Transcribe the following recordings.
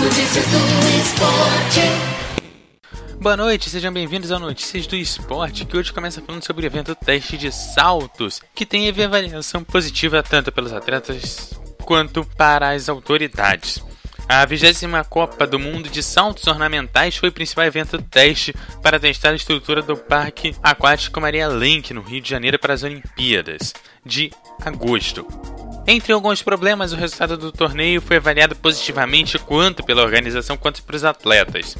Notícias do esporte. Boa noite, sejam bem-vindos ao Notícias do Esporte, que hoje começa falando sobre o evento teste de saltos, que tem avaliação positiva tanto pelos atletas quanto para as autoridades. A 20 Copa do Mundo de Saltos Ornamentais foi o principal evento teste para testar a estrutura do Parque Aquático Maria Lenk, no Rio de Janeiro, para as Olimpíadas de agosto. Entre alguns problemas, o resultado do torneio foi avaliado positivamente quanto pela organização quanto pelos atletas.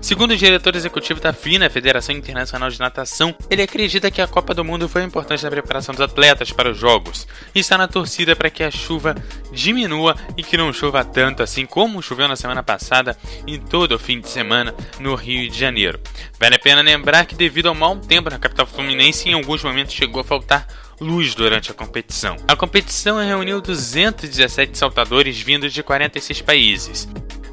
Segundo o diretor executivo da FINA, Federação Internacional de Natação, ele acredita que a Copa do Mundo foi importante na preparação dos atletas para os Jogos e está na torcida para que a chuva diminua e que não chova tanto assim como choveu na semana passada em todo o fim de semana no Rio de Janeiro. Vale a pena lembrar que, devido ao mau tempo na capital fluminense, em alguns momentos chegou a faltar luz durante a competição. A competição reuniu 217 saltadores vindos de 46 países.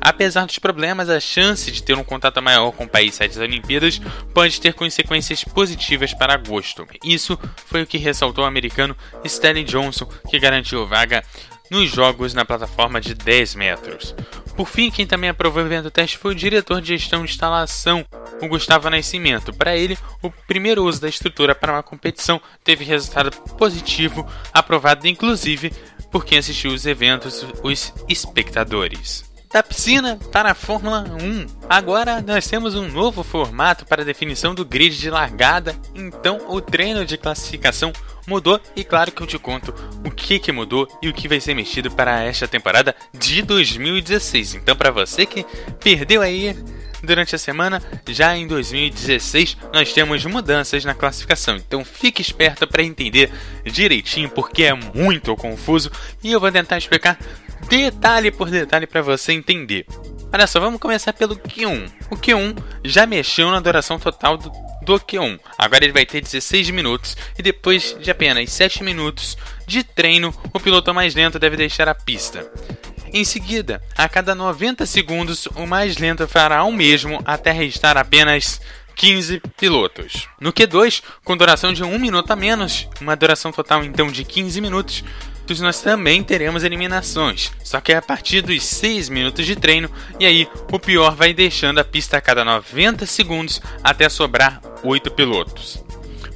Apesar dos problemas, a chance de ter um contato maior com o país sede das Olimpíadas pode ter consequências positivas para agosto. Isso foi o que ressaltou o americano Stanley Johnson, que garantiu vaga nos jogos na plataforma de 10 metros. Por fim, quem também aprovou o evento teste foi o diretor de gestão de instalação, o Gustavo Nascimento. Para ele, o primeiro uso da estrutura para uma competição teve resultado positivo, aprovado inclusive por quem assistiu os eventos, os espectadores da piscina para a Fórmula 1. Agora nós temos um novo formato para definição do grid de largada, então o treino de classificação mudou e claro que eu te conto o que, que mudou e o que vai ser mexido para esta temporada de 2016. Então para você que perdeu aí durante a semana, já em 2016 nós temos mudanças na classificação. Então fique esperto para entender direitinho porque é muito confuso e eu vou tentar explicar detalhe por detalhe para você entender. Olha só, vamos começar pelo Q1. O Q1 já mexeu na duração total do, do Q1. Agora ele vai ter 16 minutos e depois de apenas 7 minutos de treino, o piloto mais lento deve deixar a pista. Em seguida, a cada 90 segundos, o mais lento fará o mesmo até restar apenas 15 pilotos. No Q2, com duração de 1 minuto a menos, uma duração total então de 15 minutos, nós também teremos eliminações, só que é a partir dos 6 minutos de treino, e aí o pior vai deixando a pista a cada 90 segundos até sobrar 8 pilotos.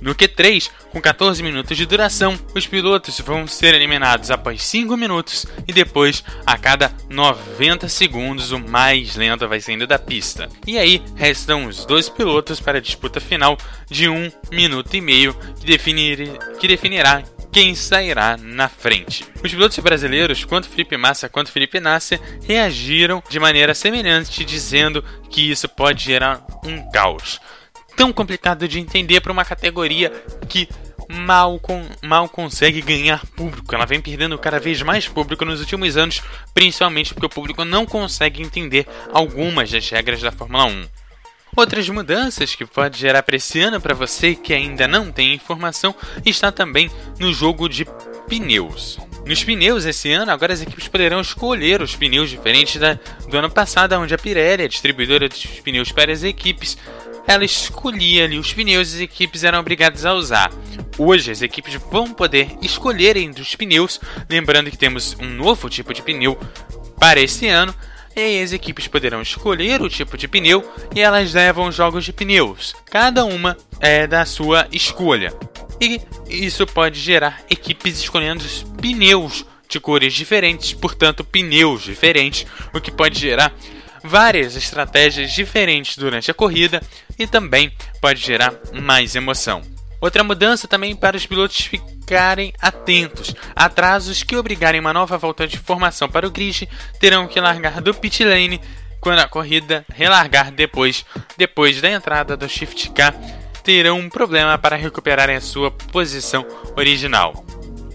No Q3, com 14 minutos de duração, os pilotos vão ser eliminados após 5 minutos e depois, a cada 90 segundos, o mais lento vai saindo da pista. E aí restam os dois pilotos para a disputa final de 1 minuto e meio, que, definir, que definirá quem sairá na frente. Os pilotos brasileiros, quanto Felipe Massa quanto Felipe Nasser, reagiram de maneira semelhante, dizendo que isso pode gerar um caos. Tão complicado de entender para uma categoria que mal, com, mal consegue ganhar público. Ela vem perdendo cada vez mais público nos últimos anos, principalmente porque o público não consegue entender algumas das regras da Fórmula 1. Outras mudanças que pode gerar para esse ano para você que ainda não tem informação está também no jogo de pneus. Nos pneus esse ano, agora as equipes poderão escolher os pneus diferentes da, do ano passado, onde a Pirelli, a distribuidora dos pneus para as equipes, ela escolhia ali os pneus e as equipes eram obrigadas a usar. Hoje as equipes vão poder escolher entre os pneus, lembrando que temos um novo tipo de pneu para esse ano, e aí as equipes poderão escolher o tipo de pneu e elas levam jogos de pneus, cada uma é da sua escolha. E isso pode gerar equipes escolhendo os pneus de cores diferentes, portanto, pneus diferentes, o que pode gerar várias estratégias diferentes durante a corrida e também pode gerar mais emoção. Outra mudança também para os pilotos ficarem atentos. Atrasos que obrigarem uma nova volta de formação para o grid terão que largar do pit lane quando a corrida relargar depois, depois da entrada do shift car, terão um problema para recuperarem a sua posição original.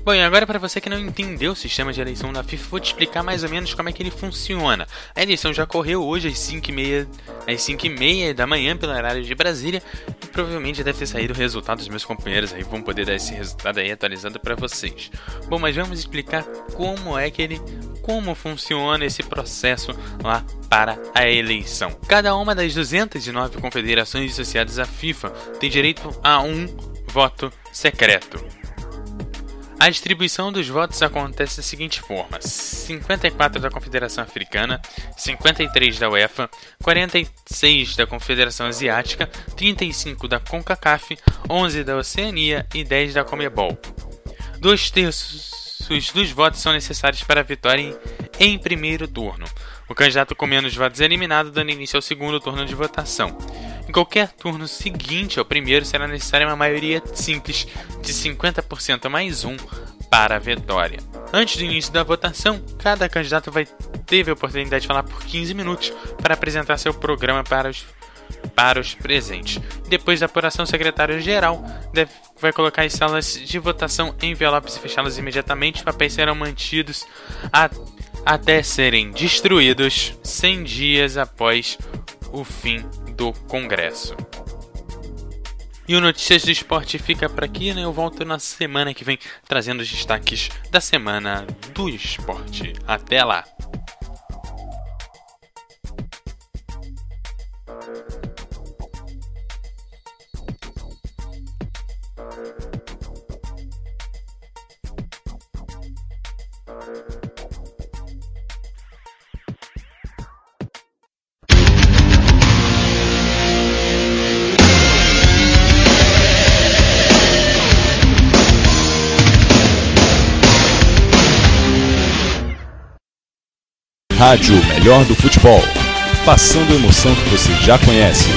Bom, e agora para você que não entendeu o sistema de eleição da FIFA, vou te explicar mais ou menos como é que ele funciona. A eleição já ocorreu hoje às 5h30, às 5h30 da manhã pelo horário de Brasília e provavelmente deve ter saído o resultado dos meus companheiros aí vão poder dar esse resultado aí atualizado para vocês. Bom, mas vamos explicar como é que ele como funciona esse processo lá para a eleição. Cada uma das 209 confederações associadas à FIFA tem direito a um voto secreto. A distribuição dos votos acontece da seguinte forma: 54 da Confederação Africana, 53 da UEFA, 46 da Confederação Asiática, 35 da CONCACAF, 11 da Oceania e 10 da Comebol. Dois terços dos votos são necessários para a vitória em primeiro turno. O candidato com menos votos é eliminado, dando início ao segundo turno de votação. Em qualquer turno seguinte ao primeiro, será necessária uma maioria simples de 50% mais um para a vitória. Antes do início da votação, cada candidato vai ter a oportunidade de falar por 15 minutos para apresentar seu programa para os para os presentes. Depois da apuração, o secretário-geral vai colocar as salas de votação em envelopes e fechá-las imediatamente. Os papéis serão mantidos a, até serem destruídos 100 dias após o fim do Congresso. E o Notícias do Esporte fica por aqui, né? Eu volto na semana que vem trazendo os destaques da semana do esporte. Até lá! Rádio Melhor do Futebol. Passando a emoção que você já conhece.